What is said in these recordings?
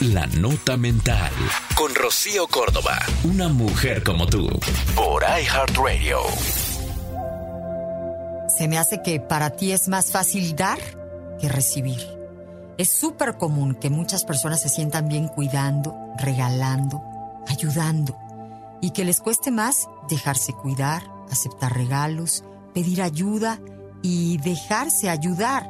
La Nota Mental. Con Rocío Córdoba. Una mujer como tú. Por iHeartRadio. Se me hace que para ti es más fácil dar que recibir. Es súper común que muchas personas se sientan bien cuidando, regalando, ayudando y que les cueste más dejarse cuidar, aceptar regalos, pedir ayuda y dejarse ayudar.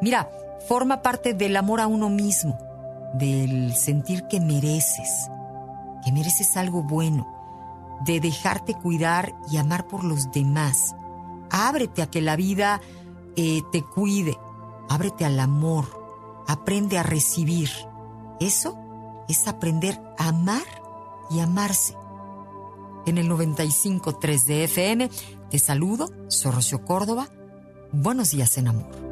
Mira, forma parte del amor a uno mismo, del sentir que mereces, que mereces algo bueno, de dejarte cuidar y amar por los demás. Ábrete a que la vida eh, te cuide, ábrete al amor, aprende a recibir. Eso es aprender a amar y amarse. En el 95.3 de FM te saludo, soy Rocío Córdoba. Buenos días en amor.